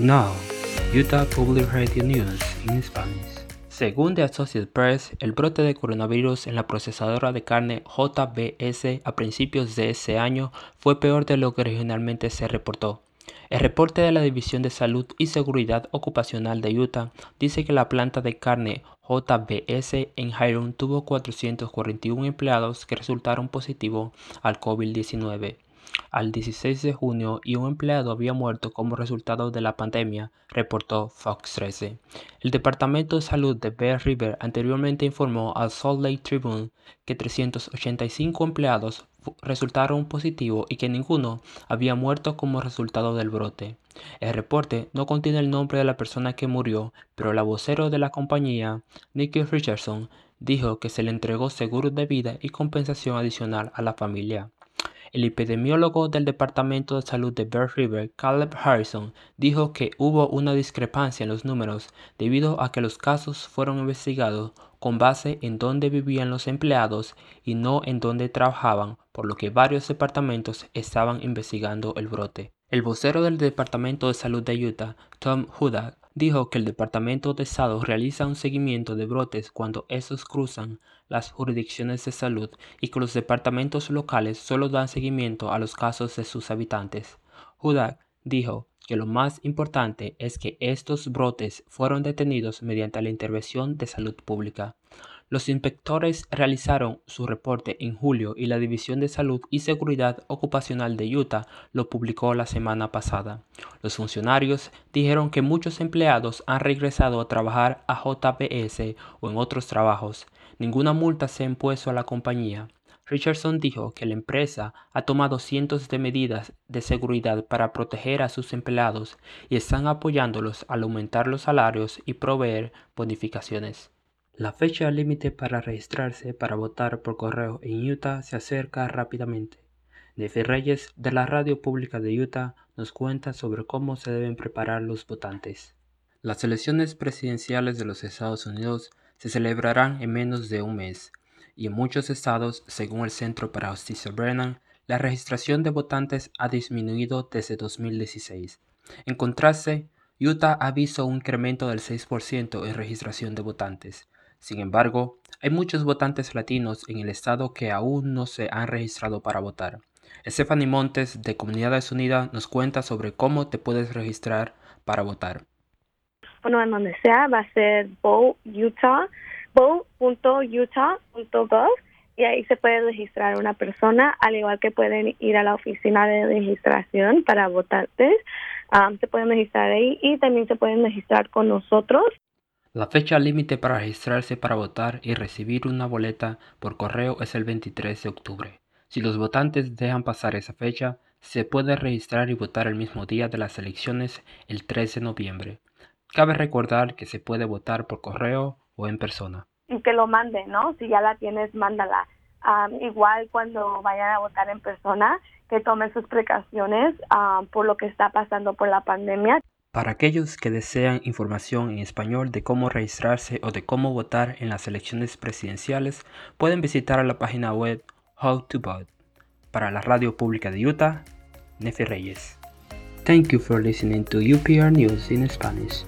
Now, Utah Public Radio News in Spanish. Según The Associated Press, el brote de coronavirus en la procesadora de carne JBS a principios de ese año fue peor de lo que originalmente se reportó. El reporte de la División de Salud y Seguridad Ocupacional de Utah dice que la planta de carne JBS en Hiram tuvo 441 empleados que resultaron positivos al COVID-19 al 16 de junio y un empleado había muerto como resultado de la pandemia, reportó Fox 13. El Departamento de Salud de Bear River anteriormente informó al Salt Lake Tribune que 385 empleados resultaron positivos y que ninguno había muerto como resultado del brote. El reporte no contiene el nombre de la persona que murió, pero el vocero de la compañía, Nicky Richardson, dijo que se le entregó seguro de vida y compensación adicional a la familia. El epidemiólogo del Departamento de Salud de Bear River, Caleb Harrison, dijo que hubo una discrepancia en los números debido a que los casos fueron investigados con base en dónde vivían los empleados y no en dónde trabajaban, por lo que varios departamentos estaban investigando el brote. El vocero del Departamento de Salud de Utah, Tom Hudak, dijo que el Departamento de Estado realiza un seguimiento de brotes cuando estos cruzan las jurisdicciones de salud y que los departamentos locales solo dan seguimiento a los casos de sus habitantes. Hudak dijo que lo más importante es que estos brotes fueron detenidos mediante la intervención de salud pública. Los inspectores realizaron su reporte en julio y la División de Salud y Seguridad Ocupacional de Utah lo publicó la semana pasada. Los funcionarios dijeron que muchos empleados han regresado a trabajar a JPS o en otros trabajos. Ninguna multa se ha impuesto a la compañía. Richardson dijo que la empresa ha tomado cientos de medidas de seguridad para proteger a sus empleados y están apoyándolos al aumentar los salarios y proveer bonificaciones. La fecha límite para registrarse para votar por correo en Utah se acerca rápidamente. Nefi Reyes de la Radio Pública de Utah nos cuenta sobre cómo se deben preparar los votantes. Las elecciones presidenciales de los Estados Unidos se celebrarán en menos de un mes, y en muchos estados, según el Centro para Justicia Brennan, la registración de votantes ha disminuido desde 2016. En contraste, Utah ha visto un incremento del 6% en registración de votantes, sin embargo, hay muchos votantes latinos en el estado que aún no se han registrado para votar. Stephanie Montes de Comunidades Unidas nos cuenta sobre cómo te puedes registrar para votar. Bueno, en donde sea va a ser Utah, vote.utah.gov y ahí se puede registrar una persona, al igual que pueden ir a la oficina de registración para votantes. Ah, se pueden registrar ahí y también se pueden registrar con nosotros la fecha límite para registrarse para votar y recibir una boleta por correo es el 23 de octubre. Si los votantes dejan pasar esa fecha, se puede registrar y votar el mismo día de las elecciones, el 13 de noviembre. Cabe recordar que se puede votar por correo o en persona. Y que lo manden, ¿no? Si ya la tienes, mándala. igual cuando vayan a votar en persona, que tomen sus precauciones por lo que está pasando por la pandemia. Para aquellos que desean información en español de cómo registrarse o de cómo votar en las elecciones presidenciales, pueden visitar la página web How to Vote. Para la radio pública de Utah, Nefi Reyes. Thank you for listening to UPR News in Spanish.